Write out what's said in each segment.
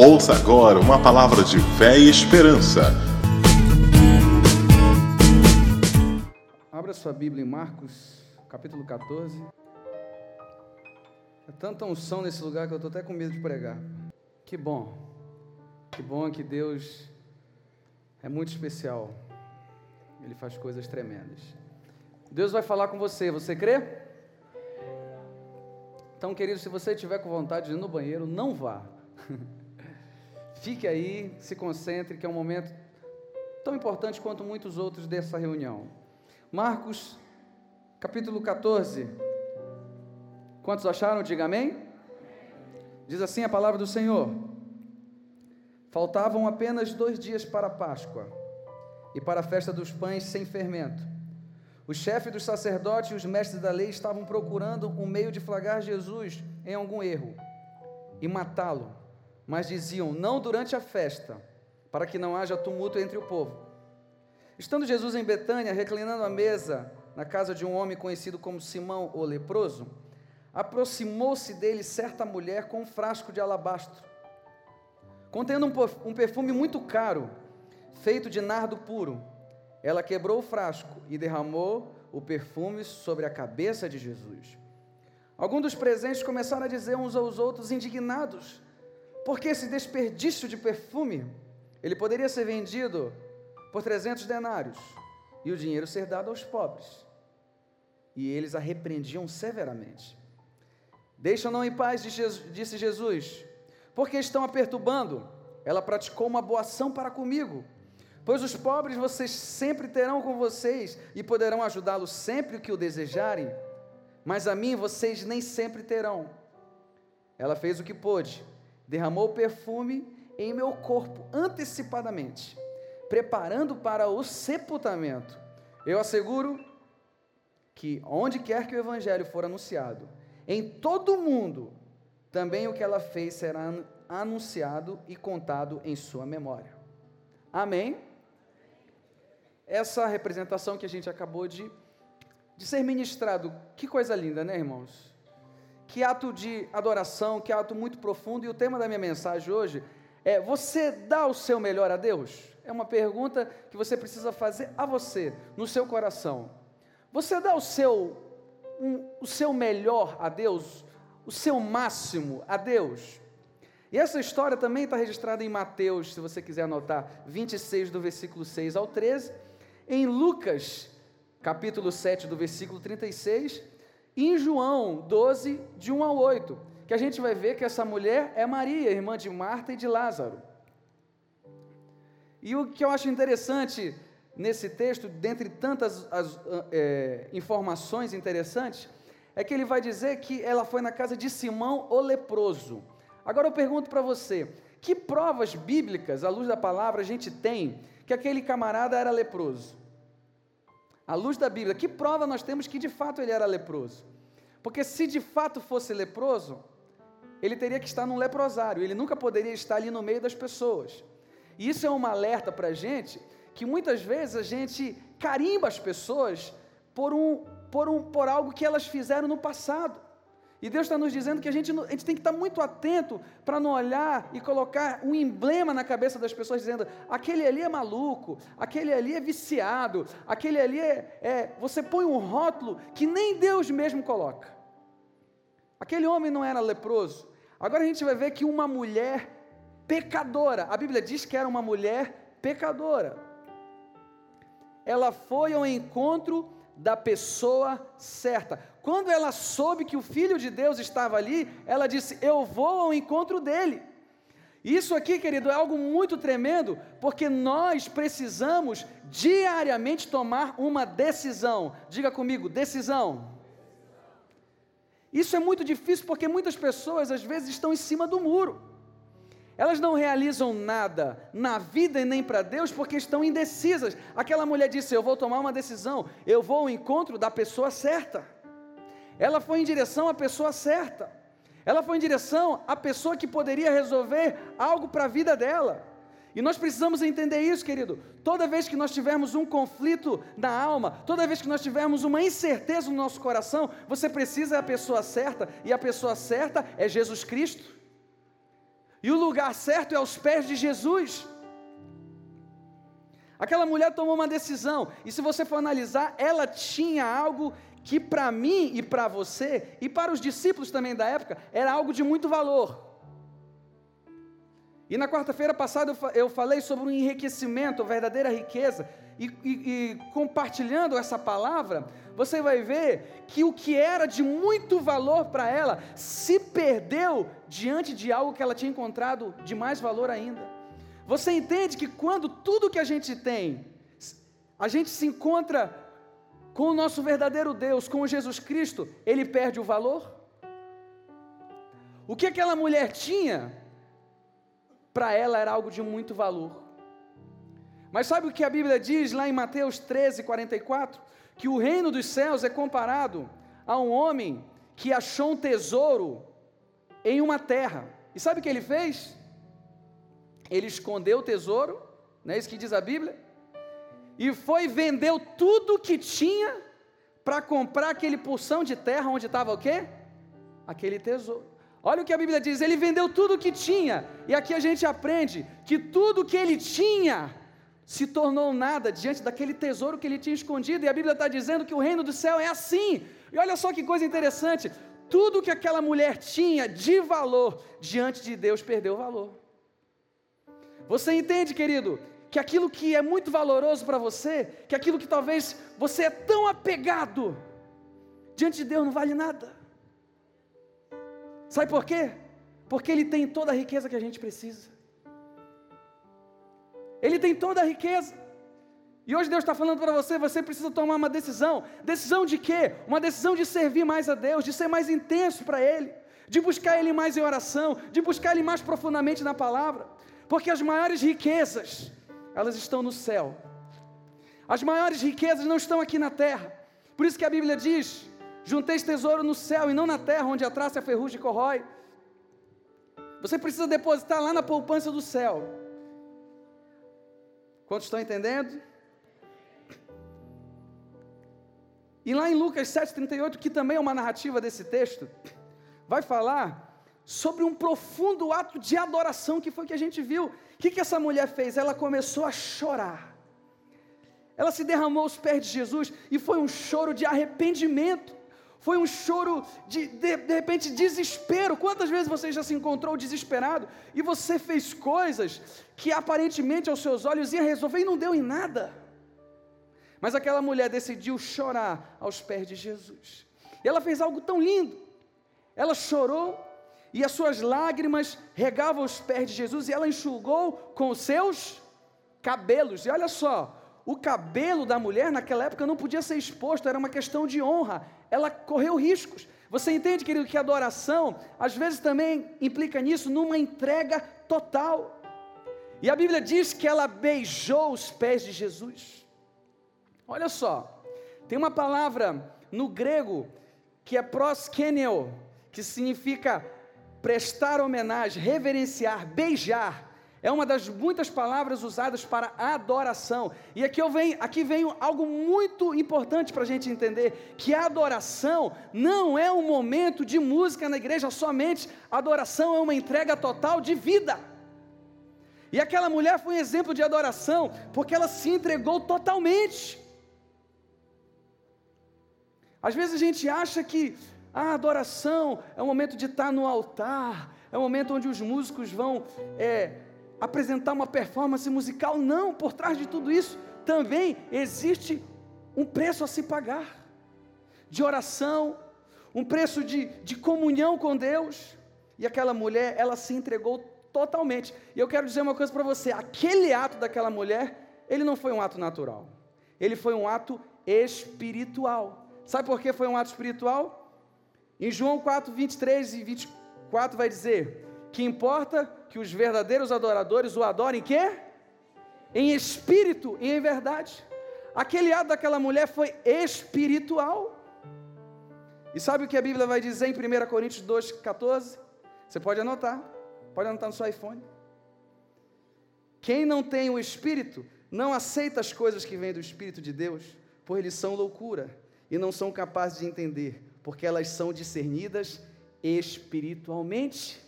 Ouça agora uma palavra de fé e esperança. Abra sua Bíblia em Marcos, capítulo 14. É tanta unção nesse lugar que eu estou até com medo de pregar. Que bom, que bom que Deus é muito especial. Ele faz coisas tremendas. Deus vai falar com você, você crê? Então, querido, se você tiver com vontade de ir no banheiro, não vá. Fique aí, se concentre, que é um momento tão importante quanto muitos outros dessa reunião. Marcos, capítulo 14. Quantos acharam? Diga amém. Diz assim a palavra do Senhor: Faltavam apenas dois dias para a Páscoa e para a festa dos pães sem fermento. O chefe dos sacerdotes e os mestres da lei estavam procurando um meio de flagrar Jesus em algum erro e matá-lo mas diziam: Não durante a festa, para que não haja tumulto entre o povo. Estando Jesus em Betânia, reclinando à mesa na casa de um homem conhecido como Simão o leproso, aproximou-se dele certa mulher com um frasco de alabastro, contendo um perfume muito caro, feito de nardo puro. Ela quebrou o frasco e derramou o perfume sobre a cabeça de Jesus. Alguns dos presentes começaram a dizer uns aos outros, indignados: porque esse desperdício de perfume, ele poderia ser vendido por 300 denários e o dinheiro ser dado aos pobres. E eles a repreendiam severamente. Deixa-não em paz, disse Jesus, porque estão a perturbando. Ela praticou uma boa ação para comigo. Pois os pobres vocês sempre terão com vocês e poderão ajudá-los sempre que o desejarem, mas a mim vocês nem sempre terão. Ela fez o que pôde derramou perfume em meu corpo antecipadamente, preparando para o sepultamento. Eu asseguro que onde quer que o evangelho for anunciado, em todo o mundo, também o que ela fez será anunciado e contado em sua memória. Amém? Essa representação que a gente acabou de, de ser ministrado, que coisa linda, né, irmãos? Que ato de adoração, que ato muito profundo. E o tema da minha mensagem hoje é: Você dá o seu melhor a Deus? É uma pergunta que você precisa fazer a você, no seu coração. Você dá o seu, um, o seu melhor a Deus? O seu máximo a Deus? E essa história também está registrada em Mateus, se você quiser anotar, 26, do versículo 6 ao 13. Em Lucas, capítulo 7, do versículo 36 em João 12, de 1 a 8, que a gente vai ver que essa mulher é Maria, irmã de Marta e de Lázaro. E o que eu acho interessante nesse texto, dentre tantas as, é, informações interessantes, é que ele vai dizer que ela foi na casa de Simão o leproso. Agora eu pergunto para você: que provas bíblicas, à luz da palavra, a gente tem que aquele camarada era leproso? À luz da Bíblia, que prova nós temos que de fato ele era leproso? Porque se de fato fosse leproso, ele teria que estar num leprosário, ele nunca poderia estar ali no meio das pessoas. E isso é um alerta para a gente, que muitas vezes a gente carimba as pessoas por, um, por, um, por algo que elas fizeram no passado. E Deus está nos dizendo que a gente, a gente tem que estar muito atento para não olhar e colocar um emblema na cabeça das pessoas dizendo: aquele ali é maluco, aquele ali é viciado, aquele ali é, é. Você põe um rótulo que nem Deus mesmo coloca. Aquele homem não era leproso. Agora a gente vai ver que uma mulher pecadora, a Bíblia diz que era uma mulher pecadora. Ela foi ao encontro da pessoa certa. Quando ela soube que o Filho de Deus estava ali, ela disse: Eu vou ao encontro dele. Isso aqui, querido, é algo muito tremendo, porque nós precisamos diariamente tomar uma decisão. Diga comigo, decisão. Isso é muito difícil porque muitas pessoas às vezes estão em cima do muro. Elas não realizam nada na vida e nem para Deus porque estão indecisas. Aquela mulher disse: Eu vou tomar uma decisão, eu vou ao encontro da pessoa certa. Ela foi em direção à pessoa certa. Ela foi em direção à pessoa que poderia resolver algo para a vida dela. E nós precisamos entender isso, querido. Toda vez que nós tivermos um conflito na alma, toda vez que nós tivermos uma incerteza no nosso coração, você precisa da pessoa certa, e a pessoa certa é Jesus Cristo. E o lugar certo é aos pés de Jesus. Aquela mulher tomou uma decisão, e se você for analisar, ela tinha algo que para mim e para você, e para os discípulos também da época, era algo de muito valor. E na quarta-feira passada eu falei sobre o enriquecimento, a verdadeira riqueza, e, e, e, compartilhando essa palavra, você vai ver que o que era de muito valor para ela se perdeu diante de algo que ela tinha encontrado de mais valor ainda. Você entende que quando tudo que a gente tem, a gente se encontra com o nosso verdadeiro Deus, com Jesus Cristo, ele perde o valor? O que aquela mulher tinha, para ela era algo de muito valor. Mas sabe o que a Bíblia diz lá em Mateus 13, 44? Que o reino dos céus é comparado a um homem que achou um tesouro em uma terra. E sabe o que ele fez? Ele escondeu o tesouro, não é isso que diz a Bíblia? E foi vendeu tudo que tinha para comprar aquele porção de terra onde estava o quê? Aquele tesouro. Olha o que a Bíblia diz, ele vendeu tudo o que tinha, e aqui a gente aprende que tudo que ele tinha se tornou nada diante daquele tesouro que ele tinha escondido, e a Bíblia está dizendo que o reino do céu é assim. E olha só que coisa interessante: tudo que aquela mulher tinha de valor diante de Deus perdeu valor. Você entende, querido, que aquilo que é muito valoroso para você, que aquilo que talvez você é tão apegado, diante de Deus não vale nada. Sabe por quê? Porque Ele tem toda a riqueza que a gente precisa. Ele tem toda a riqueza. E hoje Deus está falando para você, você precisa tomar uma decisão. Decisão de quê? Uma decisão de servir mais a Deus, de ser mais intenso para Ele, de buscar Ele mais em oração, de buscar Ele mais profundamente na palavra. Porque as maiores riquezas, elas estão no céu. As maiores riquezas não estão aqui na terra. Por isso que a Bíblia diz: junteis tesouro no céu e não na terra, onde a traça e a ferrugem corrói. Você precisa depositar lá na poupança do céu. Quantos estão entendendo? E lá em Lucas 7,38, que também é uma narrativa desse texto, vai falar sobre um profundo ato de adoração que foi que a gente viu. O que, que essa mulher fez? Ela começou a chorar. Ela se derramou aos pés de Jesus e foi um choro de arrependimento. Foi um choro de, de, de repente, desespero. Quantas vezes você já se encontrou desesperado e você fez coisas que aparentemente aos seus olhos ia resolver e não deu em nada? Mas aquela mulher decidiu chorar aos pés de Jesus. E ela fez algo tão lindo. Ela chorou e as suas lágrimas regavam os pés de Jesus e ela enxugou com os seus cabelos. E olha só, o cabelo da mulher naquela época não podia ser exposto, era uma questão de honra, ela correu riscos. Você entende, querido, que adoração, às vezes também implica nisso, numa entrega total. E a Bíblia diz que ela beijou os pés de Jesus. Olha só, tem uma palavra no grego que é proskeneo, que significa prestar homenagem, reverenciar, beijar. É uma das muitas palavras usadas para adoração. E aqui, eu venho, aqui vem algo muito importante para a gente entender: que a adoração não é um momento de música na igreja somente, adoração é uma entrega total de vida. E aquela mulher foi um exemplo de adoração, porque ela se entregou totalmente. Às vezes a gente acha que a adoração é o momento de estar no altar, é o momento onde os músicos vão. É, apresentar uma performance musical, não, por trás de tudo isso também existe um preço a se pagar de oração, um preço de, de comunhão com Deus. E aquela mulher, ela se entregou totalmente. E eu quero dizer uma coisa para você: aquele ato daquela mulher, ele não foi um ato natural, ele foi um ato espiritual. Sabe por que foi um ato espiritual? Em João 4, 23 e 24 vai dizer: que importa que os verdadeiros adoradores o adorem quê? Em espírito e em verdade. Aquele ato daquela mulher foi espiritual. E sabe o que a Bíblia vai dizer em 1 Coríntios 2,14? Você pode anotar, pode anotar no seu iPhone. Quem não tem o Espírito não aceita as coisas que vêm do Espírito de Deus, pois eles são loucura e não são capazes de entender, porque elas são discernidas espiritualmente.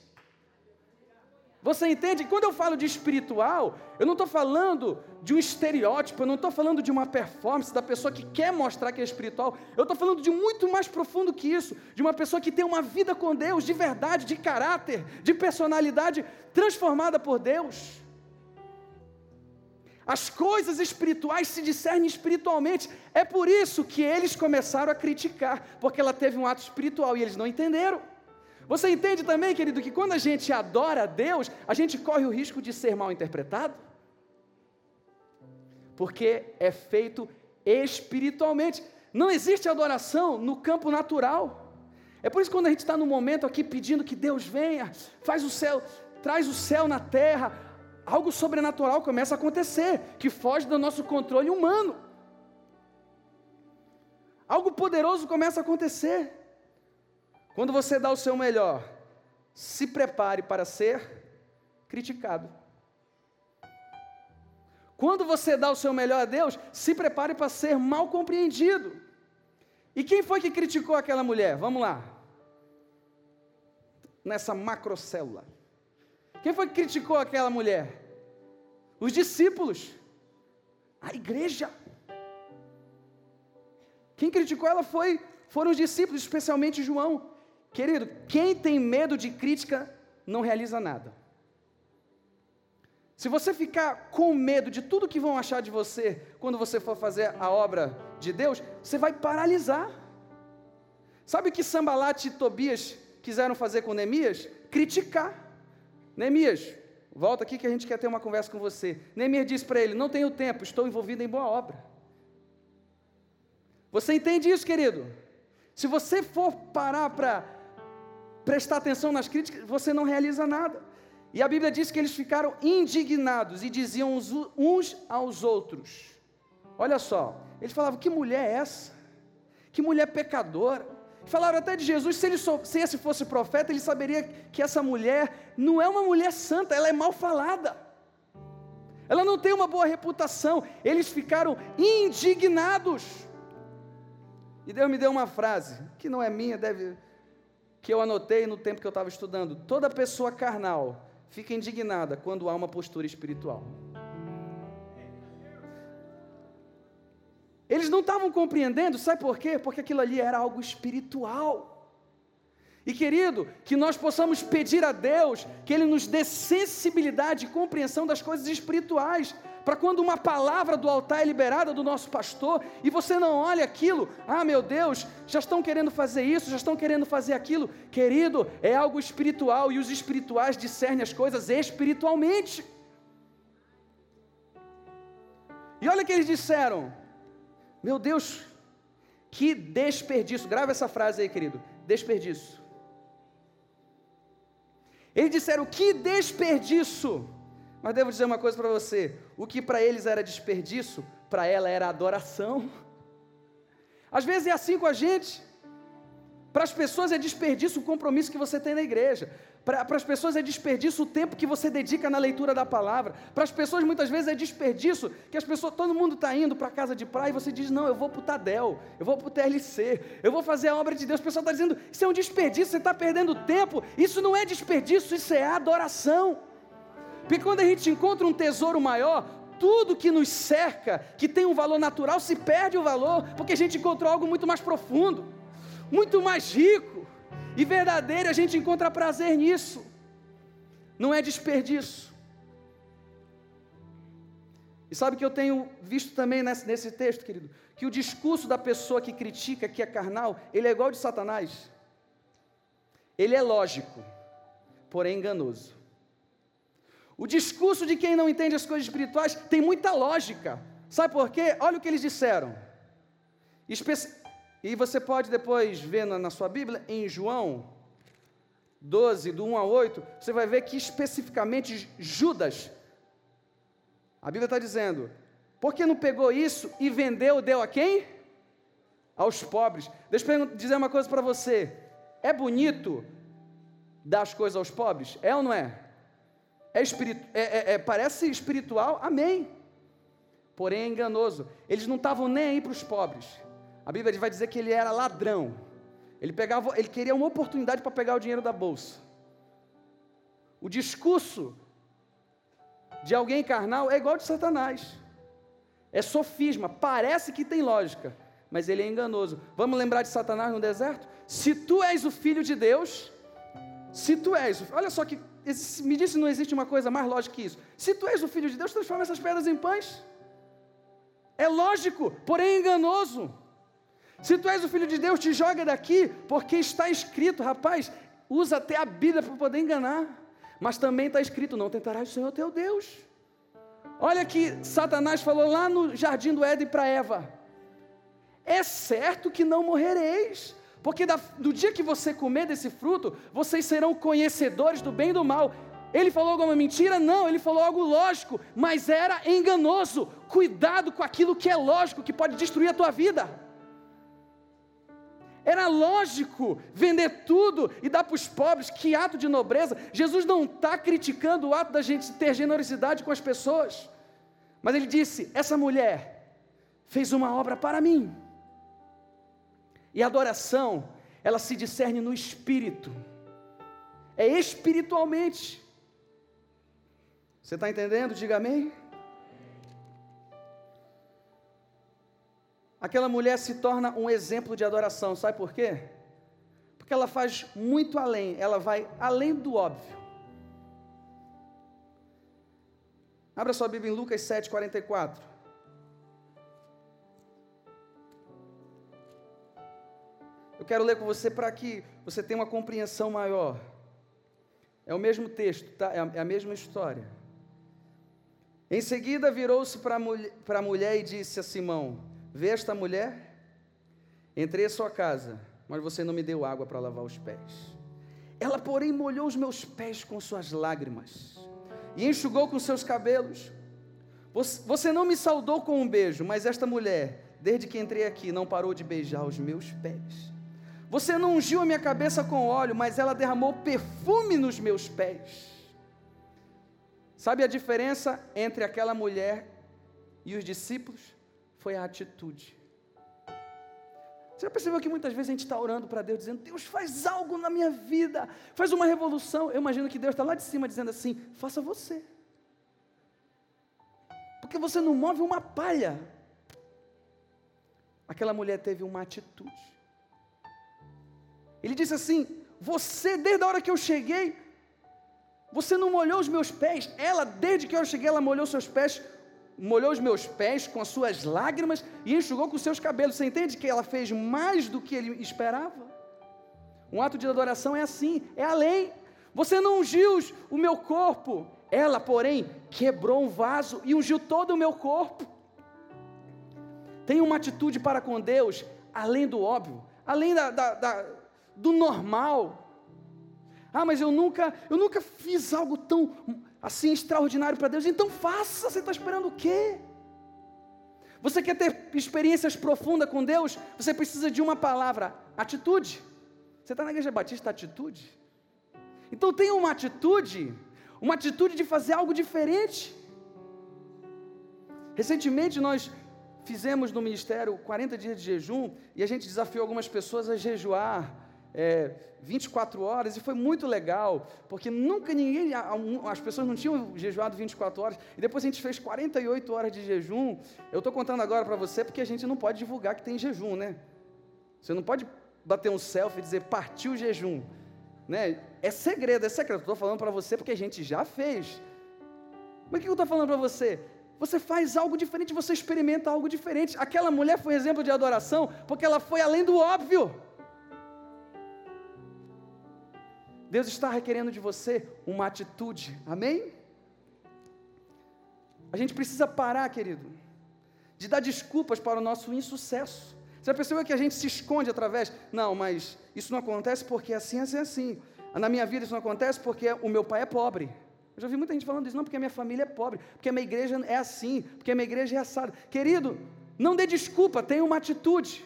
Você entende? Quando eu falo de espiritual, eu não estou falando de um estereótipo, eu não estou falando de uma performance da pessoa que quer mostrar que é espiritual. Eu estou falando de muito mais profundo que isso, de uma pessoa que tem uma vida com Deus, de verdade, de caráter, de personalidade transformada por Deus. As coisas espirituais se discernem espiritualmente. É por isso que eles começaram a criticar, porque ela teve um ato espiritual e eles não entenderam. Você entende também, querido, que quando a gente adora a Deus, a gente corre o risco de ser mal interpretado? Porque é feito espiritualmente. Não existe adoração no campo natural. É por isso que quando a gente está no momento aqui pedindo que Deus venha, faz o céu, traz o céu na terra, algo sobrenatural começa a acontecer, que foge do nosso controle humano. Algo poderoso começa a acontecer. Quando você dá o seu melhor, se prepare para ser criticado. Quando você dá o seu melhor a Deus, se prepare para ser mal compreendido. E quem foi que criticou aquela mulher? Vamos lá. Nessa macrocélula. Quem foi que criticou aquela mulher? Os discípulos. A igreja. Quem criticou ela foi foram os discípulos, especialmente João. Querido, quem tem medo de crítica não realiza nada. Se você ficar com medo de tudo que vão achar de você quando você for fazer a obra de Deus, você vai paralisar. Sabe o que Sambalat e Tobias quiseram fazer com Neemias? Criticar. Neemias, volta aqui que a gente quer ter uma conversa com você. Neemias disse para ele: Não tenho tempo, estou envolvido em boa obra. Você entende isso, querido? Se você for parar para prestar atenção nas críticas, você não realiza nada. E a Bíblia diz que eles ficaram indignados e diziam uns aos outros: Olha só, eles falavam: Que mulher é essa? Que mulher pecadora. Falaram até de Jesus, se, ele se esse fosse profeta, ele saberia que essa mulher não é uma mulher santa, ela é mal falada. Ela não tem uma boa reputação. Eles ficaram indignados. E Deus me deu uma frase, que não é minha, deve que eu anotei no tempo que eu estava estudando. Toda pessoa carnal fica indignada quando há uma postura espiritual. Eles não estavam compreendendo, sabe por quê? Porque aquilo ali era algo espiritual. E querido, que nós possamos pedir a Deus que Ele nos dê sensibilidade e compreensão das coisas espirituais, para quando uma palavra do altar é liberada do nosso pastor e você não olha aquilo, ah meu Deus, já estão querendo fazer isso, já estão querendo fazer aquilo, querido, é algo espiritual e os espirituais discernem as coisas espiritualmente. E olha o que eles disseram, meu Deus, que desperdício, grava essa frase aí, querido, desperdício. Eles disseram: Que desperdício! Mas devo dizer uma coisa para você: o que para eles era desperdício, para ela era adoração. Às vezes é assim com a gente. Para as pessoas é desperdício o compromisso que você tem na igreja. Para, as pessoas é desperdício o tempo que você dedica na leitura da palavra. Para as pessoas muitas vezes é desperdício que as pessoas, todo mundo está indo para a casa de praia e você diz: Não, eu vou para o Tadel, eu vou para o TLC, eu vou fazer a obra de Deus. O pessoal está dizendo: Isso é um desperdício, você está perdendo tempo. Isso não é desperdício, isso é adoração. Porque quando a gente encontra um tesouro maior, tudo que nos cerca, que tem um valor natural, se perde o valor, porque a gente encontrou algo muito mais profundo, muito mais rico e verdadeiro, a gente encontra prazer nisso. Não é desperdício. E sabe que eu tenho visto também nesse, nesse texto, querido? Que o discurso da pessoa que critica, que é carnal, ele é igual de Satanás. Ele é lógico, porém enganoso. O discurso de quem não entende as coisas espirituais tem muita lógica. Sabe por quê? Olha o que eles disseram. Espe e você pode depois ver na, na sua Bíblia, em João 12, do 1 a 8, você vai ver que especificamente Judas, a Bíblia está dizendo, por que não pegou isso e vendeu, deu a quem? Aos pobres. Deixa eu dizer uma coisa para você: é bonito dar as coisas aos pobres? É ou não é? É, espiritu é, é, é parece espiritual? Amém. Porém é enganoso. Eles não estavam nem aí para os pobres. A Bíblia vai dizer que ele era ladrão. Ele pegava, ele queria uma oportunidade para pegar o dinheiro da bolsa. O discurso de alguém carnal é igual de Satanás. É sofisma, parece que tem lógica, mas ele é enganoso. Vamos lembrar de Satanás no deserto? Se tu és o filho de Deus, se tu és, olha só que me disse não existe uma coisa mais lógica que isso. Se tu és o filho de Deus, transforma essas pedras em pães. É lógico, porém enganoso. Se tu és o filho de Deus, te joga daqui, porque está escrito, rapaz, usa até a Bíblia para poder enganar. Mas também está escrito: não tentarás o Senhor teu Deus. Olha que Satanás falou lá no jardim do Éden para Eva: é certo que não morrereis, porque da, do dia que você comer desse fruto, vocês serão conhecedores do bem e do mal. Ele falou alguma mentira? Não, ele falou algo lógico, mas era enganoso. Cuidado com aquilo que é lógico, que pode destruir a tua vida. Era lógico vender tudo e dar para os pobres, que ato de nobreza. Jesus não está criticando o ato da gente ter generosidade com as pessoas, mas ele disse: essa mulher fez uma obra para mim. E a adoração, ela se discerne no espírito, é espiritualmente. Você está entendendo? Diga amém. Aquela mulher se torna um exemplo de adoração. Sabe por quê? Porque ela faz muito além, ela vai além do óbvio. Abra sua Bíblia em Lucas 7, 44. Eu quero ler com você para que você tenha uma compreensão maior. É o mesmo texto, tá? é a é mesma história. Em seguida virou-se para a mulher e disse a Simão: Vê esta mulher? Entrei à sua casa, mas você não me deu água para lavar os pés. Ela, porém, molhou os meus pés com suas lágrimas e enxugou com seus cabelos. Você não me saudou com um beijo, mas esta mulher, desde que entrei aqui, não parou de beijar os meus pés. Você não ungiu a minha cabeça com óleo, mas ela derramou perfume nos meus pés. Sabe a diferença entre aquela mulher e os discípulos? Foi a atitude. Você já percebeu que muitas vezes a gente está orando para Deus, dizendo: Deus, faz algo na minha vida, faz uma revolução. Eu imagino que Deus está lá de cima dizendo assim: faça você. Porque você não move uma palha. Aquela mulher teve uma atitude. Ele disse assim: Você, desde a hora que eu cheguei, você não molhou os meus pés. Ela, desde que eu cheguei, ela molhou seus pés molhou os meus pés com as suas lágrimas e enxugou com os seus cabelos. Você entende que ela fez mais do que ele esperava? Um ato de adoração é assim, é além. Você não ungiu o meu corpo, ela, porém, quebrou um vaso e ungiu todo o meu corpo. Tem uma atitude para com Deus, além do óbvio, além da, da, da, do normal. Ah, mas eu nunca, eu nunca fiz algo tão assim extraordinário para Deus, então faça, você está esperando o quê? Você quer ter experiências profundas com Deus? Você precisa de uma palavra: atitude. Você está na igreja batista, atitude? Então tenha uma atitude, uma atitude de fazer algo diferente. Recentemente nós fizemos no ministério 40 dias de jejum e a gente desafiou algumas pessoas a jejuar é, 24 horas e foi muito legal, porque nunca ninguém, as pessoas não tinham jejuado 24 horas, e depois a gente fez 48 horas de jejum. Eu estou contando agora para você porque a gente não pode divulgar que tem jejum, né? Você não pode bater um selfie e dizer partiu o jejum, né? É segredo, é segredo. Estou falando para você porque a gente já fez. Mas o que eu estou falando para você? Você faz algo diferente, você experimenta algo diferente. Aquela mulher foi exemplo de adoração porque ela foi além do óbvio. Deus está requerendo de você uma atitude, amém? A gente precisa parar, querido, de dar desculpas para o nosso insucesso. Você percebeu que a gente se esconde através? Não, mas isso não acontece porque é assim, assim, assim. Na minha vida isso não acontece porque o meu pai é pobre. Eu já vi muita gente falando isso, não, porque a minha família é pobre, porque a minha igreja é assim, porque a minha igreja é assada. Querido, não dê desculpa, tenha uma atitude.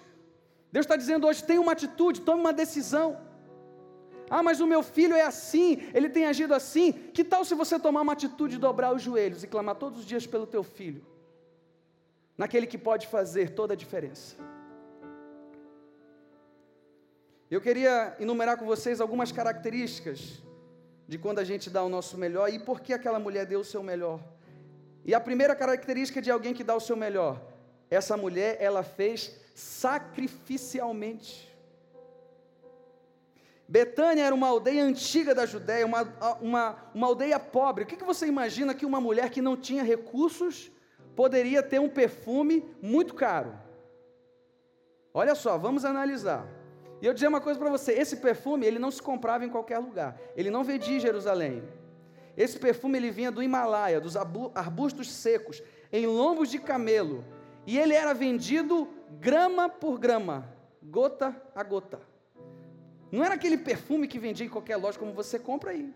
Deus está dizendo hoje: tenha uma atitude, tome uma decisão. Ah, mas o meu filho é assim, ele tem agido assim. Que tal se você tomar uma atitude de dobrar os joelhos e clamar todos os dias pelo teu filho? Naquele que pode fazer toda a diferença. Eu queria enumerar com vocês algumas características de quando a gente dá o nosso melhor e por que aquela mulher deu o seu melhor. E a primeira característica de alguém que dá o seu melhor, essa mulher, ela fez sacrificialmente. Betânia era uma aldeia antiga da Judéia, uma, uma, uma aldeia pobre. O que, que você imagina que uma mulher que não tinha recursos poderia ter um perfume muito caro? Olha só, vamos analisar. E eu dizer uma coisa para você: esse perfume ele não se comprava em qualquer lugar, ele não vendia em Jerusalém. Esse perfume ele vinha do Himalaia, dos arbustos secos, em lombos de camelo, e ele era vendido grama por grama, gota a gota. Não era aquele perfume que vendia em qualquer loja como você compra aí.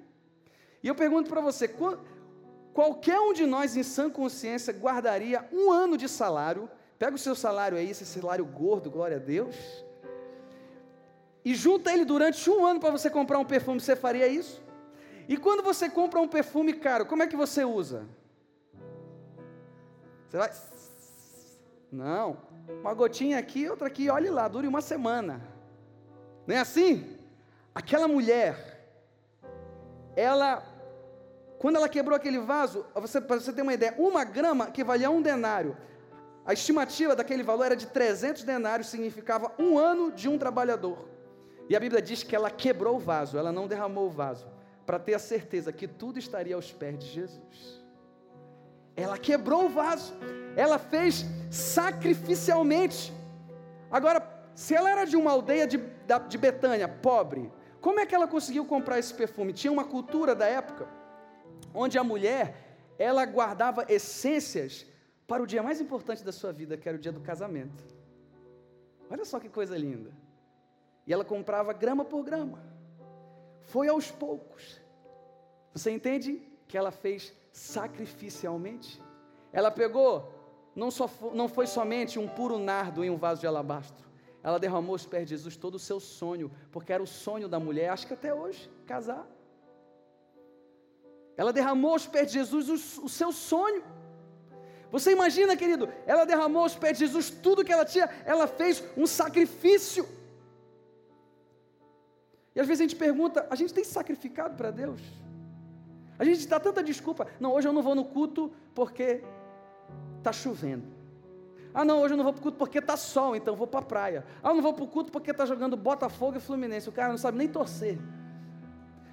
E eu pergunto para você, qualquer um de nós em sã consciência guardaria um ano de salário, pega o seu salário aí, esse salário gordo, glória a Deus, e junta ele durante um ano para você comprar um perfume, você faria isso? E quando você compra um perfume caro, como é que você usa? Você vai. Não. Uma gotinha aqui, outra aqui, olhe lá, dure uma semana. Não é assim? Aquela mulher, ela, quando ela quebrou aquele vaso, você, para você ter uma ideia, uma grama que valia um denário. A estimativa daquele valor era de 300 denários, significava um ano de um trabalhador. E a Bíblia diz que ela quebrou o vaso, ela não derramou o vaso, para ter a certeza que tudo estaria aos pés de Jesus. Ela quebrou o vaso, ela fez sacrificialmente. Agora, se ela era de uma aldeia de, de Betânia, pobre, como é que ela conseguiu comprar esse perfume? Tinha uma cultura da época, onde a mulher, ela guardava essências para o dia mais importante da sua vida, que era o dia do casamento. Olha só que coisa linda. E ela comprava grama por grama. Foi aos poucos. Você entende que ela fez sacrificialmente? Ela pegou, não, só, não foi somente um puro nardo em um vaso de alabastro. Ela derramou aos pés de Jesus todo o seu sonho, porque era o sonho da mulher, acho que até hoje, casar. Ela derramou aos pés de Jesus o, o seu sonho. Você imagina, querido, ela derramou aos pés de Jesus tudo que ela tinha, ela fez um sacrifício. E às vezes a gente pergunta: a gente tem sacrificado para Deus? A gente dá tanta desculpa. Não, hoje eu não vou no culto porque está chovendo. Ah, não, hoje eu não vou para o culto porque está sol, então vou para a praia. Ah, eu não vou para o culto porque está jogando Botafogo e Fluminense. O cara não sabe nem torcer.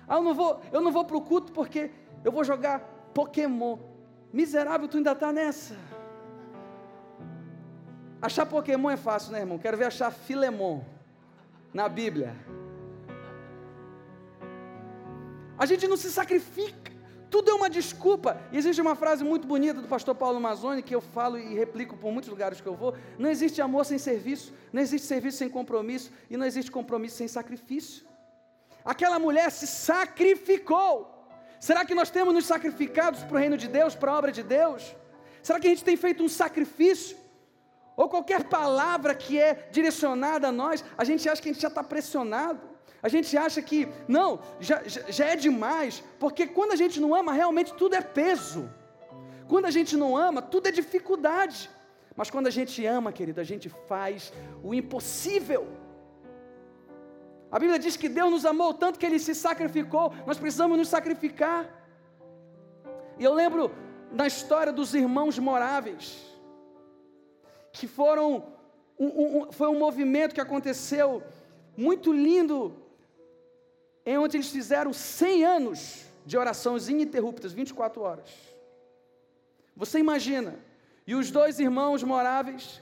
Ah, eu não vou, eu não vou para o culto porque eu vou jogar Pokémon. Miserável, tu ainda está nessa. Achar Pokémon é fácil, né, irmão? Quero ver achar Filemon na Bíblia. A gente não se sacrifica. Tudo é uma desculpa. E existe uma frase muito bonita do pastor Paulo Mazzoni que eu falo e replico por muitos lugares que eu vou: não existe amor sem serviço, não existe serviço sem compromisso e não existe compromisso sem sacrifício. Aquela mulher se sacrificou. Será que nós temos nos sacrificados para o reino de Deus, para a obra de Deus? Será que a gente tem feito um sacrifício? Ou qualquer palavra que é direcionada a nós, a gente acha que a gente já está pressionado. A gente acha que, não, já, já é demais, porque quando a gente não ama, realmente tudo é peso. Quando a gente não ama, tudo é dificuldade. Mas quando a gente ama, querido, a gente faz o impossível. A Bíblia diz que Deus nos amou tanto que Ele se sacrificou, nós precisamos nos sacrificar. E eu lembro da história dos irmãos moráveis, que foram, um, um, foi um movimento que aconteceu muito lindo em onde eles fizeram 100 anos de orações ininterruptas, 24 horas. Você imagina, e os dois irmãos moráveis,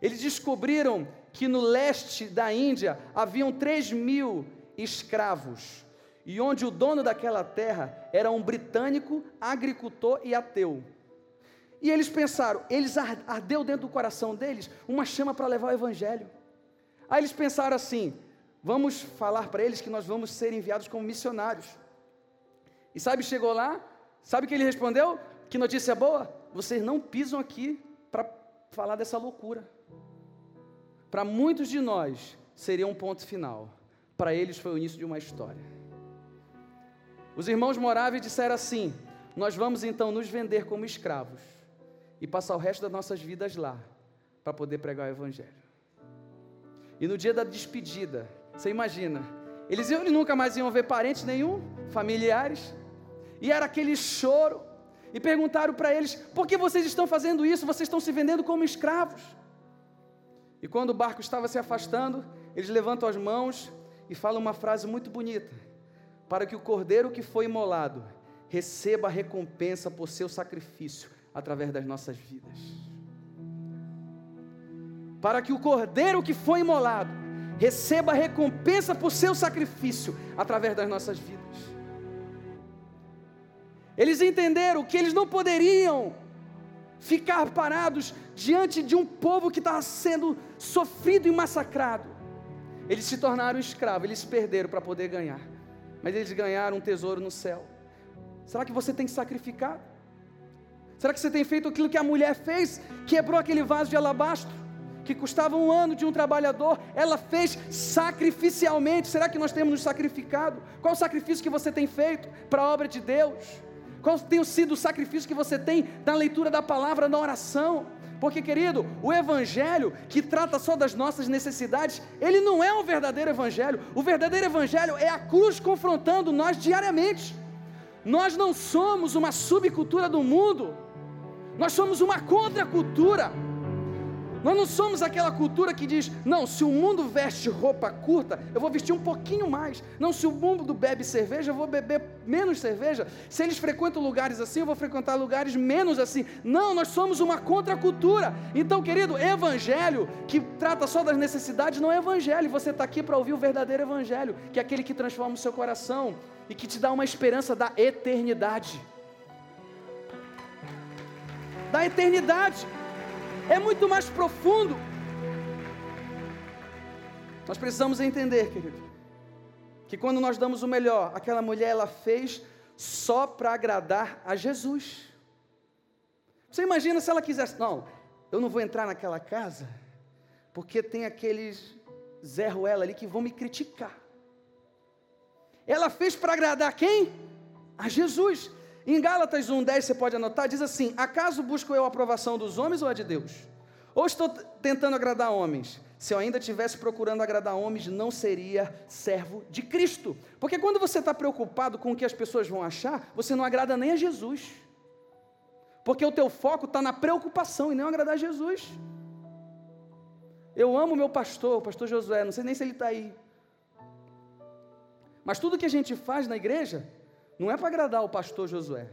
eles descobriram que no leste da Índia haviam 3 mil escravos, e onde o dono daquela terra era um britânico, agricultor e ateu. E eles pensaram, eles ardeu dentro do coração deles uma chama para levar o evangelho. Aí eles pensaram assim: Vamos falar para eles que nós vamos ser enviados como missionários. E sabe, chegou lá, sabe o que ele respondeu? Que notícia boa? Vocês não pisam aqui para falar dessa loucura. Para muitos de nós seria um ponto final. Para eles foi o início de uma história. Os irmãos moráveis disseram assim: Nós vamos então nos vender como escravos e passar o resto das nossas vidas lá para poder pregar o Evangelho. E no dia da despedida, você imagina, eles, eles nunca mais iam ver parente nenhum, familiares, e era aquele choro, e perguntaram para eles: por que vocês estão fazendo isso? Vocês estão se vendendo como escravos. E quando o barco estava se afastando, eles levantam as mãos e falam uma frase muito bonita: para que o cordeiro que foi imolado receba a recompensa por seu sacrifício através das nossas vidas. Para que o cordeiro que foi imolado receba recompensa por seu sacrifício através das nossas vidas. Eles entenderam que eles não poderiam ficar parados diante de um povo que estava sendo sofrido e massacrado. Eles se tornaram escravos, eles perderam para poder ganhar, mas eles ganharam um tesouro no céu. Será que você tem sacrificado? Será que você tem feito aquilo que a mulher fez? Quebrou aquele vaso de alabastro que custava um ano de um trabalhador, ela fez sacrificialmente. Será que nós temos nos sacrificado? Qual o sacrifício que você tem feito para a obra de Deus? Qual tem sido o sacrifício que você tem na leitura da palavra, na oração? Porque, querido, o evangelho que trata só das nossas necessidades, ele não é um verdadeiro evangelho. O verdadeiro evangelho é a cruz confrontando nós diariamente. Nós não somos uma subcultura do mundo, nós somos uma contracultura. Nós não somos aquela cultura que diz: não, se o mundo veste roupa curta, eu vou vestir um pouquinho mais. Não, se o mundo bebe cerveja, eu vou beber menos cerveja. Se eles frequentam lugares assim, eu vou frequentar lugares menos assim. Não, nós somos uma contracultura. Então, querido, evangelho que trata só das necessidades não é evangelho. Você está aqui para ouvir o verdadeiro evangelho, que é aquele que transforma o seu coração e que te dá uma esperança da eternidade. Da eternidade é muito mais profundo. Nós precisamos entender, querido, que quando nós damos o melhor, aquela mulher ela fez só para agradar a Jesus. Você imagina se ela quisesse, não, eu não vou entrar naquela casa, porque tem aqueles Zé Ruela ali que vão me criticar. Ela fez para agradar quem? A Jesus. Em Gálatas 1,10 você pode anotar, diz assim: Acaso busco eu a aprovação dos homens ou a de Deus? Ou estou tentando agradar homens? Se eu ainda estivesse procurando agradar homens, não seria servo de Cristo. Porque quando você está preocupado com o que as pessoas vão achar, você não agrada nem a Jesus. Porque o teu foco está na preocupação e não agradar Jesus. Eu amo meu pastor, o pastor Josué, não sei nem se ele está aí. Mas tudo que a gente faz na igreja não é para agradar o pastor Josué,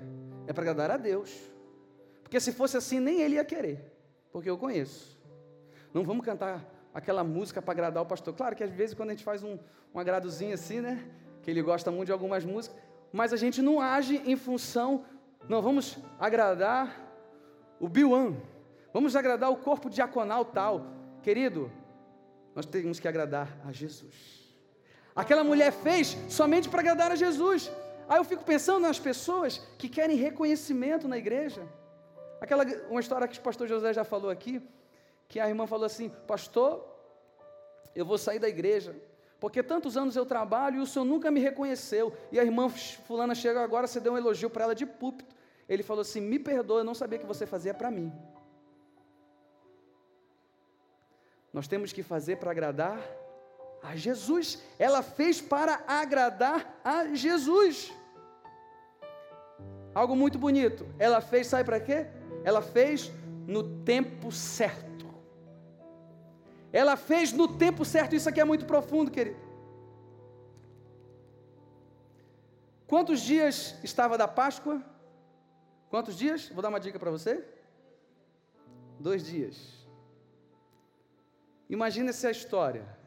é para agradar a Deus. Porque se fosse assim, nem ele ia querer, porque eu conheço. Não vamos cantar aquela música para agradar o pastor. Claro que às vezes quando a gente faz um, um agradozinho assim, né? Que ele gosta muito de algumas músicas, mas a gente não age em função, não vamos agradar o Biuan, vamos agradar o corpo diaconal tal. Querido, nós temos que agradar a Jesus. Aquela mulher fez somente para agradar a Jesus. Aí eu fico pensando nas pessoas que querem reconhecimento na igreja. Aquela uma história que o pastor José já falou aqui, que a irmã falou assim: "Pastor, eu vou sair da igreja, porque tantos anos eu trabalho e o senhor nunca me reconheceu". E a irmã fulana chega agora, você deu um elogio para ela de púlpito. Ele falou assim: "Me perdoa, eu não sabia que você fazia para mim". Nós temos que fazer para agradar a Jesus. Ela fez para agradar a Jesus. Algo muito bonito. Ela fez, sabe para quê? Ela fez no tempo certo. Ela fez no tempo certo. Isso aqui é muito profundo, querido. Quantos dias estava da Páscoa? Quantos dias? Vou dar uma dica para você. Dois dias. Imagina essa história.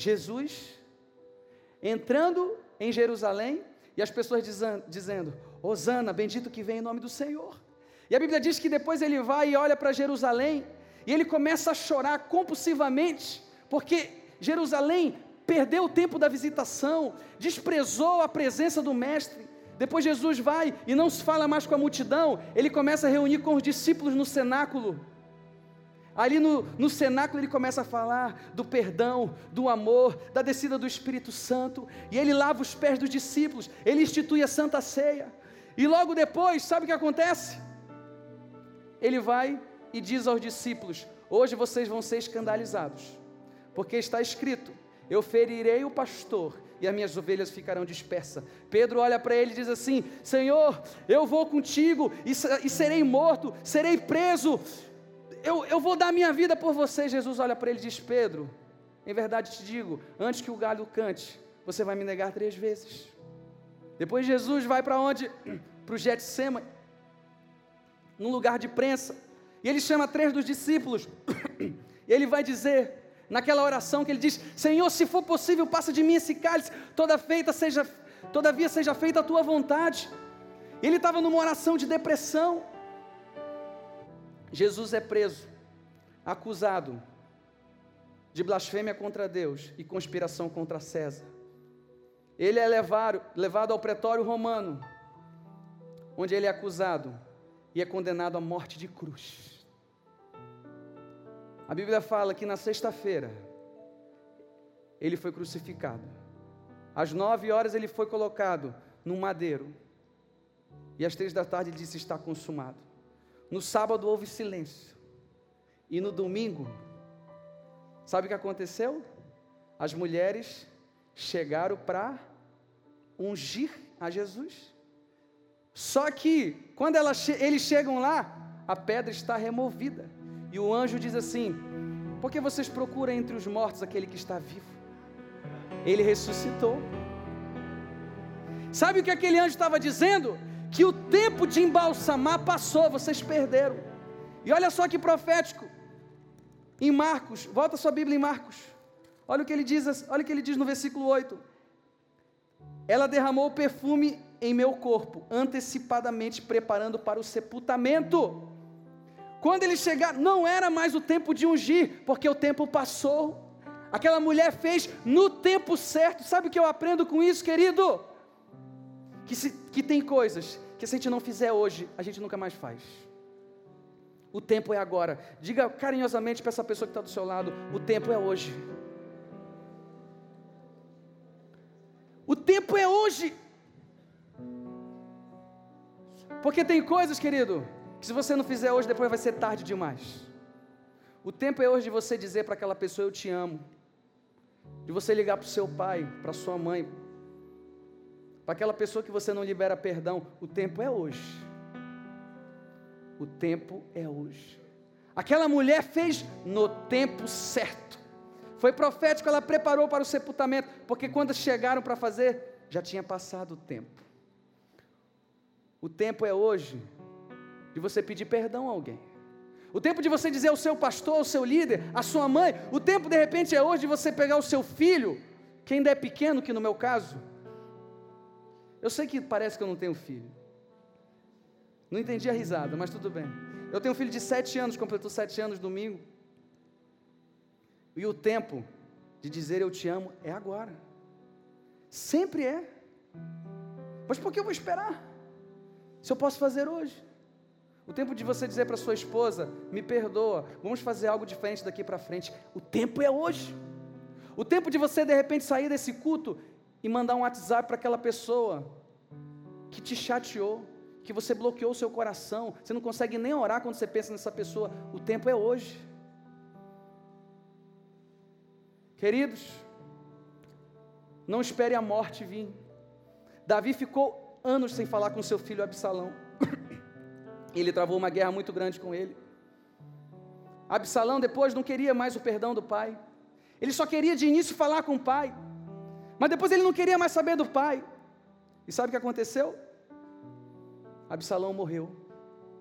Jesus entrando em Jerusalém e as pessoas dizendo: Hosana, bendito que vem em nome do Senhor. E a Bíblia diz que depois ele vai e olha para Jerusalém e ele começa a chorar compulsivamente, porque Jerusalém perdeu o tempo da visitação, desprezou a presença do Mestre. Depois Jesus vai e não se fala mais com a multidão, ele começa a reunir com os discípulos no cenáculo. Ali no, no cenáculo ele começa a falar do perdão, do amor, da descida do Espírito Santo, e ele lava os pés dos discípulos, ele institui a Santa Ceia, e logo depois, sabe o que acontece? Ele vai e diz aos discípulos: Hoje vocês vão ser escandalizados, porque está escrito: Eu ferirei o pastor e as minhas ovelhas ficarão dispersas. Pedro olha para ele e diz assim: Senhor, eu vou contigo e, e serei morto, serei preso, eu, eu vou dar minha vida por você. Jesus olha para ele e diz: Pedro, em verdade te digo, antes que o galho cante, você vai me negar três vezes. Depois Jesus vai para onde? Para o Getsema, num lugar de prensa. E ele chama três dos discípulos. E ele vai dizer, naquela oração que ele diz: Senhor, se for possível, passa de mim esse cálice, toda feita seja, todavia seja feita a tua vontade. Ele estava numa oração de depressão. Jesus é preso, acusado de blasfêmia contra Deus e conspiração contra César. Ele é levado, levado ao pretório romano, onde ele é acusado e é condenado à morte de cruz. A Bíblia fala que na sexta-feira ele foi crucificado. Às nove horas ele foi colocado num madeiro. E às três da tarde ele disse: Está consumado. No sábado houve silêncio. E no domingo, sabe o que aconteceu? As mulheres chegaram para ungir a Jesus. Só que, quando elas, eles chegam lá, a pedra está removida. E o anjo diz assim: Por que vocês procuram entre os mortos aquele que está vivo? Ele ressuscitou. Sabe o que aquele anjo estava dizendo? Que o tempo de embalsamar passou, vocês perderam. E olha só que profético. Em Marcos, volta sua Bíblia em Marcos. Olha o que ele diz, olha o que ele diz no versículo 8. Ela derramou perfume em meu corpo, antecipadamente preparando para o sepultamento. Quando ele chegar, não era mais o tempo de ungir, porque o tempo passou. Aquela mulher fez no tempo certo. Sabe o que eu aprendo com isso, querido? Que, se, que tem coisas que se a gente não fizer hoje, a gente nunca mais faz. O tempo é agora. Diga carinhosamente para essa pessoa que está do seu lado: o tempo é hoje. O tempo é hoje. Porque tem coisas, querido, que se você não fizer hoje, depois vai ser tarde demais. O tempo é hoje de você dizer para aquela pessoa: Eu te amo. De você ligar para o seu pai, para sua mãe, para aquela pessoa que você não libera perdão, o tempo é hoje. O tempo é hoje. Aquela mulher fez no tempo certo. Foi profético, ela preparou para o sepultamento, porque quando chegaram para fazer, já tinha passado o tempo. O tempo é hoje de você pedir perdão a alguém. O tempo de você dizer ao seu pastor, ao seu líder, à sua mãe. O tempo de repente é hoje de você pegar o seu filho, que ainda é pequeno, que no meu caso, eu sei que parece que eu não tenho filho. Não entendi a risada, mas tudo bem. Eu tenho um filho de sete anos, completou sete anos domingo. E o tempo de dizer eu te amo é agora. Sempre é. Mas por que eu vou esperar? Se eu posso fazer hoje. O tempo de você dizer para sua esposa, me perdoa, vamos fazer algo diferente daqui para frente. O tempo é hoje. O tempo de você de repente sair desse culto e mandar um WhatsApp para aquela pessoa que te chateou, que você bloqueou o seu coração, você não consegue nem orar quando você pensa nessa pessoa. O tempo é hoje. Queridos, não espere a morte vir. Davi ficou anos sem falar com seu filho Absalão. Ele travou uma guerra muito grande com ele. Absalão depois não queria mais o perdão do pai. Ele só queria de início falar com o pai. Mas depois ele não queria mais saber do pai. E sabe o que aconteceu? Absalão morreu.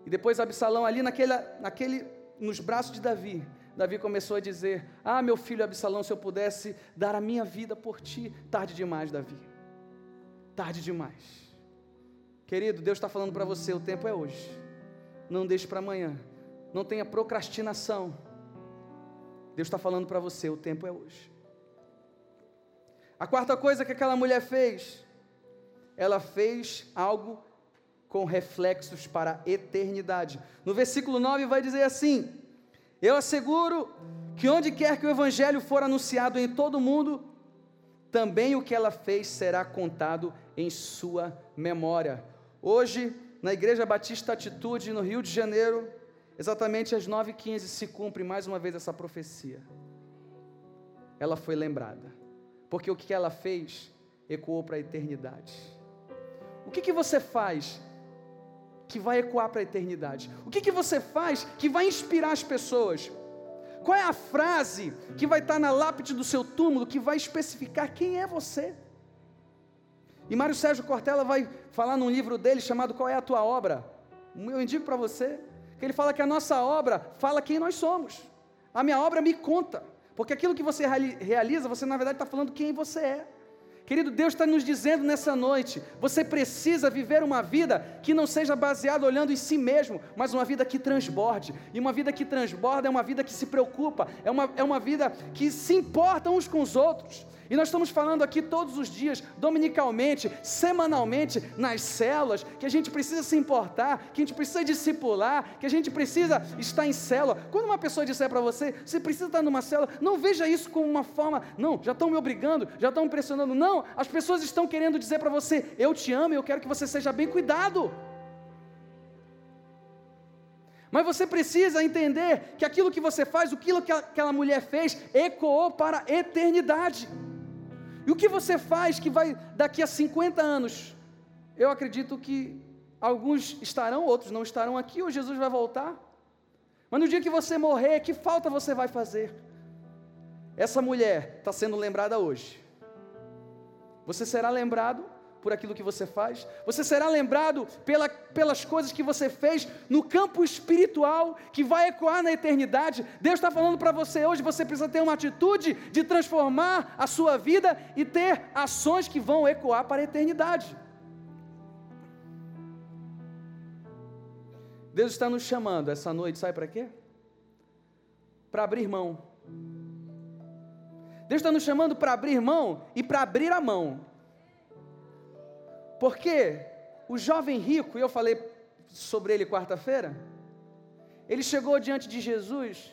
E depois Absalão ali naquele, naquele, nos braços de Davi, Davi começou a dizer: Ah, meu filho Absalão, se eu pudesse dar a minha vida por ti, tarde demais, Davi. Tarde demais. Querido, Deus está falando para você: o tempo é hoje. Não deixe para amanhã. Não tenha procrastinação. Deus está falando para você: o tempo é hoje. A quarta coisa que aquela mulher fez, ela fez algo com reflexos para a eternidade. No versículo 9 vai dizer assim: Eu asseguro que onde quer que o evangelho for anunciado em todo o mundo, também o que ela fez será contado em sua memória. Hoje, na Igreja Batista Atitude, no Rio de Janeiro, exatamente às 9h15, se cumpre mais uma vez essa profecia. Ela foi lembrada. Porque o que ela fez ecoou para a eternidade. O que, que você faz que vai ecoar para a eternidade? O que, que você faz que vai inspirar as pessoas? Qual é a frase que vai estar na lápide do seu túmulo que vai especificar quem é você? E Mário Sérgio Cortella vai falar num livro dele chamado Qual é a tua obra? Eu indico para você que ele fala que a nossa obra fala quem nós somos. A minha obra me conta, porque aquilo que você realiza, você na verdade está falando quem você é. Querido, Deus está nos dizendo nessa noite: você precisa viver uma vida que não seja baseada olhando em si mesmo, mas uma vida que transborde. E uma vida que transborda é uma vida que se preocupa, é uma, é uma vida que se importa uns com os outros. E nós estamos falando aqui todos os dias, dominicalmente, semanalmente, nas células, que a gente precisa se importar, que a gente precisa discipular, que a gente precisa estar em célula. Quando uma pessoa disser para você, você precisa estar numa célula, não veja isso como uma forma, não, já estão me obrigando, já estão me pressionando. Não, as pessoas estão querendo dizer para você, eu te amo e eu quero que você seja bem cuidado. Mas você precisa entender que aquilo que você faz, aquilo que aquela mulher fez, ecoou para a eternidade. E o que você faz que vai daqui a 50 anos? Eu acredito que alguns estarão, outros não estarão aqui, ou Jesus vai voltar. Mas no dia que você morrer, que falta você vai fazer? Essa mulher está sendo lembrada hoje. Você será lembrado por aquilo que você faz, você será lembrado pela, pelas coisas que você fez no campo espiritual, que vai ecoar na eternidade. Deus está falando para você hoje: você precisa ter uma atitude de transformar a sua vida e ter ações que vão ecoar para a eternidade. Deus está nos chamando essa noite, sabe para quê? Para abrir mão. Deus está nos chamando para abrir mão e para abrir a mão. Porque o jovem rico, e eu falei sobre ele quarta-feira, ele chegou diante de Jesus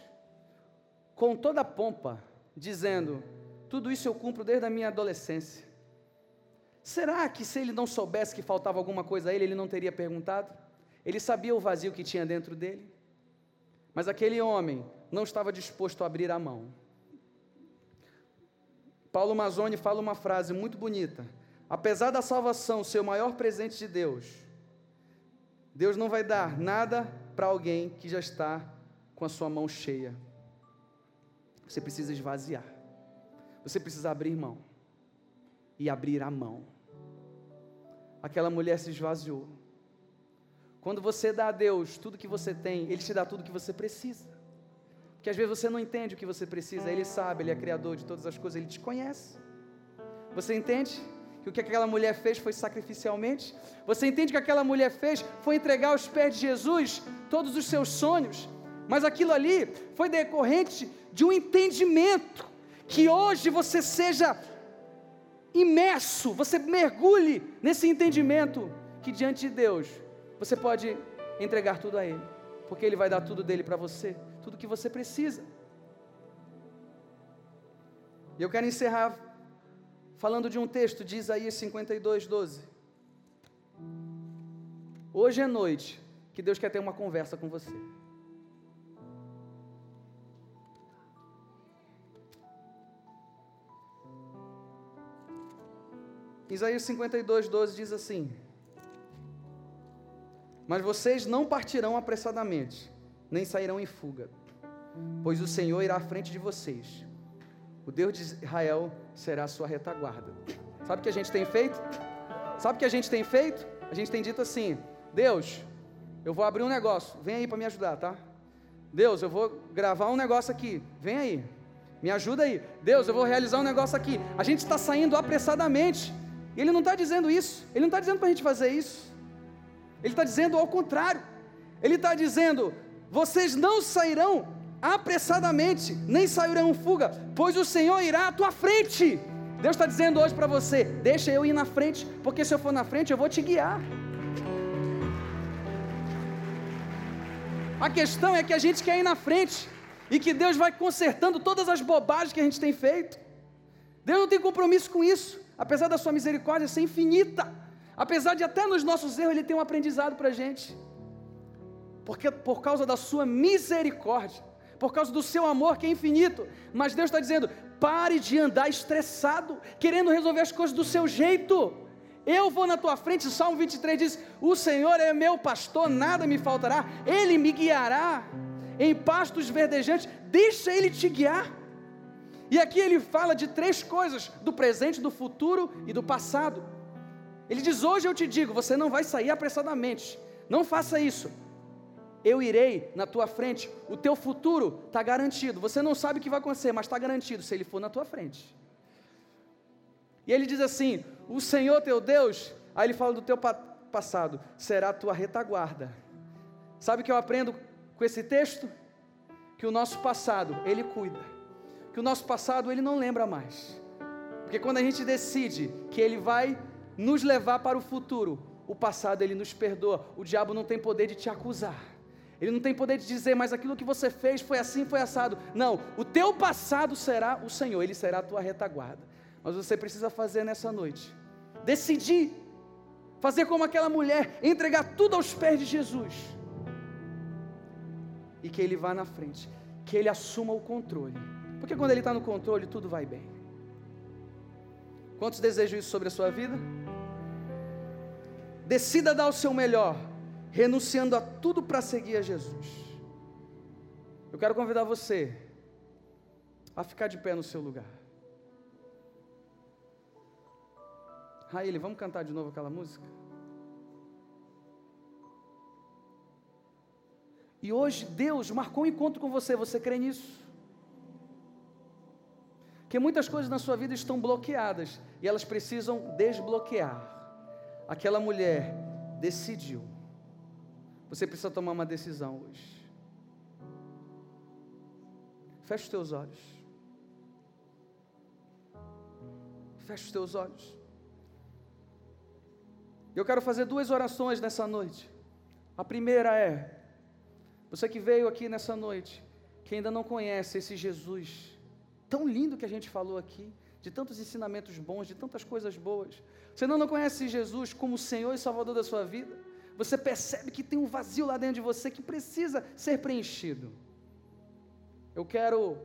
com toda a pompa, dizendo: Tudo isso eu cumpro desde a minha adolescência. Será que se ele não soubesse que faltava alguma coisa a ele, ele não teria perguntado? Ele sabia o vazio que tinha dentro dele. Mas aquele homem não estava disposto a abrir a mão. Paulo Mazzoni fala uma frase muito bonita apesar da salvação ser o maior presente de Deus, Deus não vai dar nada para alguém que já está com a sua mão cheia. Você precisa esvaziar. Você precisa abrir mão. E abrir a mão. Aquela mulher se esvaziou. Quando você dá a Deus tudo que você tem, Ele te dá tudo que você precisa. Porque às vezes você não entende o que você precisa, Ele sabe, Ele é criador de todas as coisas, Ele te conhece. Você entende? Que o que aquela mulher fez foi sacrificialmente? Você entende que aquela mulher fez foi entregar aos pés de Jesus todos os seus sonhos? Mas aquilo ali foi decorrente de um entendimento que hoje você seja imerso, você mergulhe nesse entendimento que diante de Deus você pode entregar tudo a Ele, porque Ele vai dar tudo dele para você, tudo que você precisa. E eu quero encerrar falando de um texto de Isaías 52, 12. Hoje é noite que Deus quer ter uma conversa com você. Isaías 52, 12 diz assim: Mas vocês não partirão apressadamente, nem sairão em fuga, pois o Senhor irá à frente de vocês o Deus de Israel será a sua retaguarda. Sabe o que a gente tem feito? Sabe o que a gente tem feito? A gente tem dito assim: Deus, eu vou abrir um negócio, vem aí para me ajudar, tá? Deus, eu vou gravar um negócio aqui, vem aí, me ajuda aí. Deus, eu vou realizar um negócio aqui. A gente está saindo apressadamente. E Ele não está dizendo isso, Ele não está dizendo para a gente fazer isso. Ele está dizendo ao contrário. Ele está dizendo: vocês não sairão apressadamente, nem sairão fuga, pois o Senhor irá à tua frente. Deus está dizendo hoje para você: deixa eu ir na frente, porque se eu for na frente eu vou te guiar. A questão é que a gente quer ir na frente e que Deus vai consertando todas as bobagens que a gente tem feito. Deus não tem compromisso com isso, apesar da sua misericórdia ser infinita, apesar de até nos nossos erros Ele ter um aprendizado para a gente, porque por causa da sua misericórdia por causa do seu amor que é infinito. Mas Deus está dizendo: pare de andar estressado, querendo resolver as coisas do seu jeito. Eu vou na tua frente, Salmo 23 diz: O Senhor é meu pastor, nada me faltará, Ele me guiará em pastos verdejantes, deixa Ele te guiar. E aqui ele fala de três coisas: do presente, do futuro e do passado. Ele diz: Hoje eu te digo, você não vai sair apressadamente, não faça isso. Eu irei na tua frente, o teu futuro está garantido. Você não sabe o que vai acontecer, mas está garantido se ele for na tua frente. E ele diz assim: O Senhor teu Deus, aí ele fala do teu passado, será a tua retaguarda. Sabe o que eu aprendo com esse texto? Que o nosso passado, ele cuida. Que o nosso passado, ele não lembra mais. Porque quando a gente decide que ele vai nos levar para o futuro, o passado ele nos perdoa. O diabo não tem poder de te acusar. Ele não tem poder de dizer, mas aquilo que você fez foi assim, foi assado. Não, o teu passado será o Senhor, ele será a tua retaguarda. Mas você precisa fazer nessa noite. Decidir. Fazer como aquela mulher, entregar tudo aos pés de Jesus. E que Ele vá na frente. Que Ele assuma o controle. Porque quando Ele está no controle, tudo vai bem. Quantos desejam isso sobre a sua vida? Decida dar o seu melhor, renunciando a tudo para seguir a Jesus. Eu quero convidar você a ficar de pé no seu lugar. Raíli, vamos cantar de novo aquela música? E hoje Deus marcou um encontro com você, você crê nisso? Que muitas coisas na sua vida estão bloqueadas e elas precisam desbloquear. Aquela mulher decidiu. Você precisa tomar uma decisão hoje. Feche os teus olhos. Feche os teus olhos. Eu quero fazer duas orações nessa noite. A primeira é: você que veio aqui nessa noite, que ainda não conhece esse Jesus tão lindo que a gente falou aqui, de tantos ensinamentos bons, de tantas coisas boas. Você não, não conhece Jesus como Senhor e Salvador da sua vida? Você percebe que tem um vazio lá dentro de você que precisa ser preenchido. Eu quero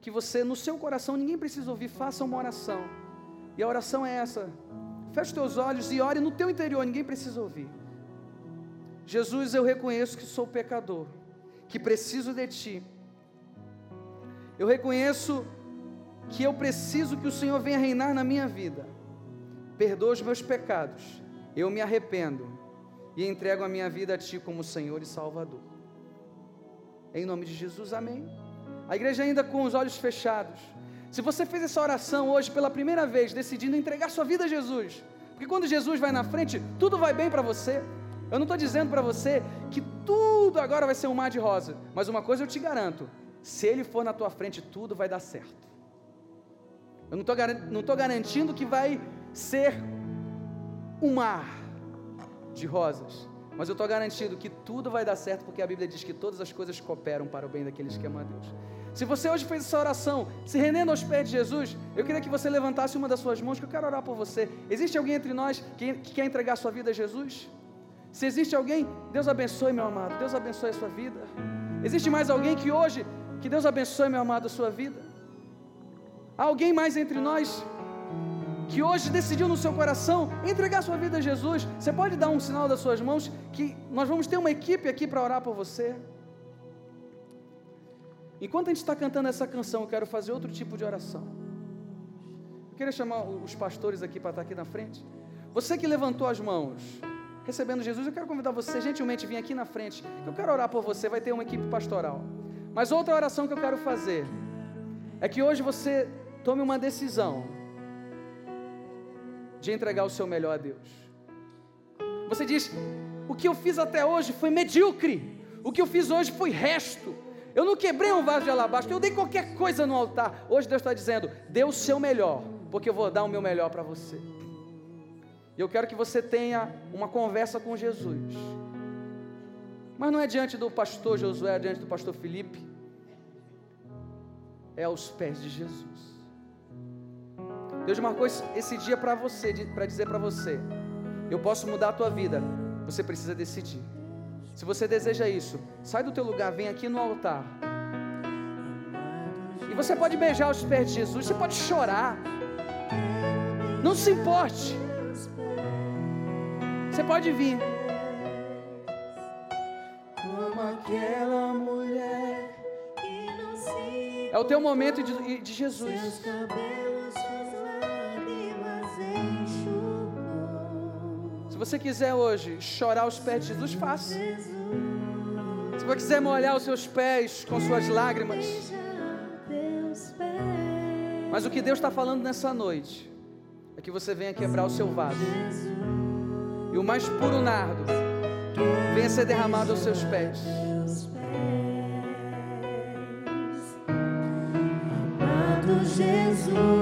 que você, no seu coração, ninguém precisa ouvir, faça uma oração. E a oração é essa: Feche teus olhos e ore no teu interior, ninguém precisa ouvir. Jesus, eu reconheço que sou pecador, que preciso de ti. Eu reconheço que eu preciso que o Senhor venha reinar na minha vida. Perdoa os meus pecados. Eu me arrependo e entrego a minha vida a ti como Senhor e Salvador. Em nome de Jesus, amém. A igreja ainda com os olhos fechados. Se você fez essa oração hoje pela primeira vez, decidindo entregar sua vida a Jesus, porque quando Jesus vai na frente, tudo vai bem para você. Eu não estou dizendo para você que tudo agora vai ser um mar de rosa, mas uma coisa eu te garanto: se Ele for na tua frente, tudo vai dar certo. Eu não estou garantindo que vai ser um mar de rosas, mas eu estou garantindo que tudo vai dar certo, porque a Bíblia diz que todas as coisas cooperam para o bem daqueles que amam a Deus. Se você hoje fez essa oração, se rendendo aos pés de Jesus, eu queria que você levantasse uma das suas mãos, que eu quero orar por você. Existe alguém entre nós que, que quer entregar sua vida a Jesus? Se existe alguém, Deus abençoe, meu amado. Deus abençoe a sua vida. Existe mais alguém que hoje, que Deus abençoe, meu amado, a sua vida? Há alguém mais entre nós que hoje decidiu no seu coração entregar sua vida a Jesus? Você pode dar um sinal das suas mãos que nós vamos ter uma equipe aqui para orar por você. Enquanto a gente está cantando essa canção, eu quero fazer outro tipo de oração. Eu queria chamar os pastores aqui para estar aqui na frente. Você que levantou as mãos, recebendo Jesus, eu quero convidar você gentilmente vir aqui na frente. Eu quero orar por você, vai ter uma equipe pastoral. Mas outra oração que eu quero fazer é que hoje você tome uma decisão de entregar o seu melhor a Deus. Você diz: o que eu fiz até hoje foi medíocre, o que eu fiz hoje foi resto. Eu não quebrei um vaso de alabastro, eu dei qualquer coisa no altar. Hoje Deus está dizendo: dê o seu melhor, porque eu vou dar o meu melhor para você. E eu quero que você tenha uma conversa com Jesus. Mas não é diante do pastor Josué, é diante do pastor Felipe. É aos pés de Jesus. Deus marcou esse dia para você, para dizer para você: eu posso mudar a tua vida. Você precisa decidir. Se você deseja isso, sai do teu lugar, vem aqui no altar. E você pode beijar os pés de Jesus, você pode chorar. Não se importe. Você pode vir. É o teu momento de, de Jesus. Você quiser hoje chorar aos pés de Jesus, faça. Se você quiser molhar os seus pés com suas lágrimas. Mas o que Deus está falando nessa noite é que você venha quebrar o seu vaso. E o mais puro nardo venha ser derramado aos seus pés. Amado Jesus,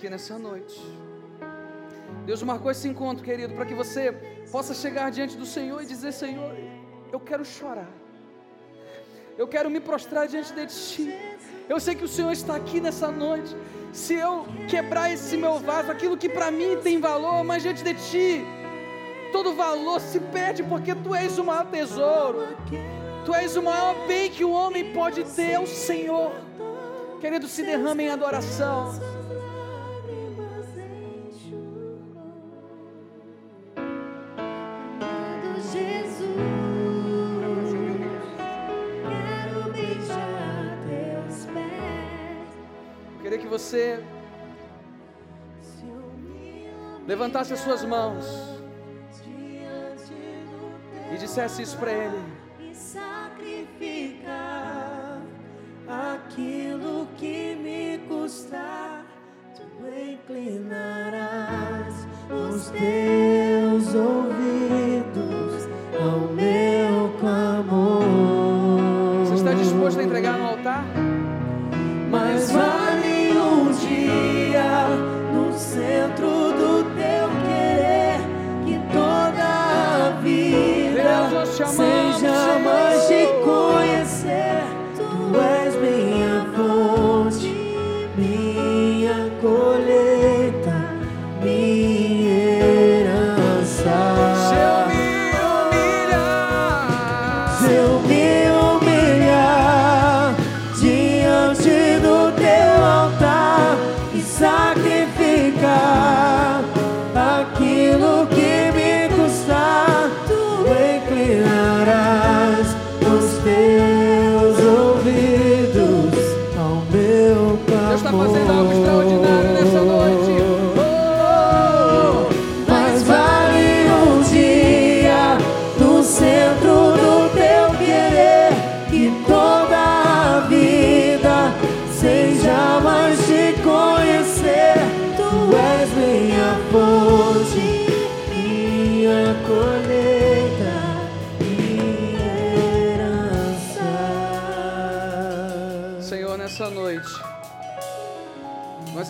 aqui nessa noite. Deus marcou esse encontro, querido, para que você possa chegar diante do Senhor e dizer: Senhor, eu quero chorar. Eu quero me prostrar diante de Ti. Eu sei que o Senhor está aqui nessa noite. Se eu quebrar esse meu vaso, aquilo que para mim tem valor, mas diante de Ti, todo valor se perde porque Tu és o maior tesouro. Tu és o maior bem que o homem pode ter, é o Senhor. Querido, se derrame em adoração. Que você levantasse as suas mãos e dissesse isso para Ele. e sacrificar aquilo que me custar, tu inclinarás os teus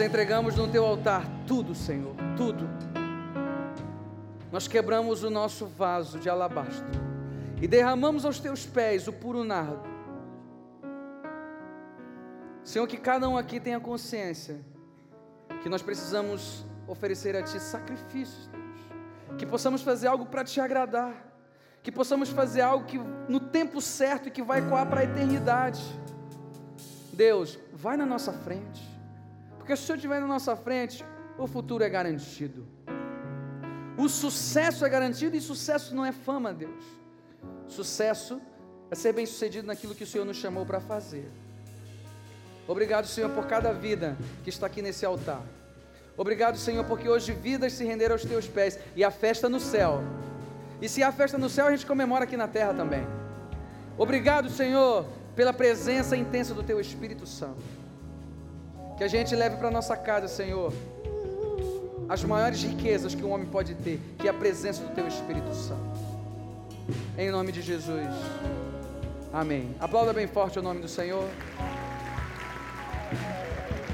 entregamos no teu altar tudo, Senhor, tudo. Nós quebramos o nosso vaso de alabastro e derramamos aos teus pés o puro nardo. Senhor, que cada um aqui tenha consciência que nós precisamos oferecer a Ti sacrifícios, Deus. Que possamos fazer algo para Te agradar. Que possamos fazer algo que no tempo certo e que vai coar para a eternidade. Deus, vai na nossa frente. Porque se o Senhor estiver na nossa frente, o futuro é garantido. O sucesso é garantido e sucesso não é fama, Deus. Sucesso é ser bem sucedido naquilo que o Senhor nos chamou para fazer. Obrigado, Senhor, por cada vida que está aqui nesse altar. Obrigado, Senhor, porque hoje vidas se renderam aos teus pés e a festa no céu. E se há festa no céu, a gente comemora aqui na terra também. Obrigado, Senhor, pela presença intensa do teu Espírito Santo. Que a gente leve para nossa casa, Senhor, as maiores riquezas que um homem pode ter, que é a presença do teu Espírito Santo. Em nome de Jesus. Amém. Aplauda bem forte o nome do Senhor.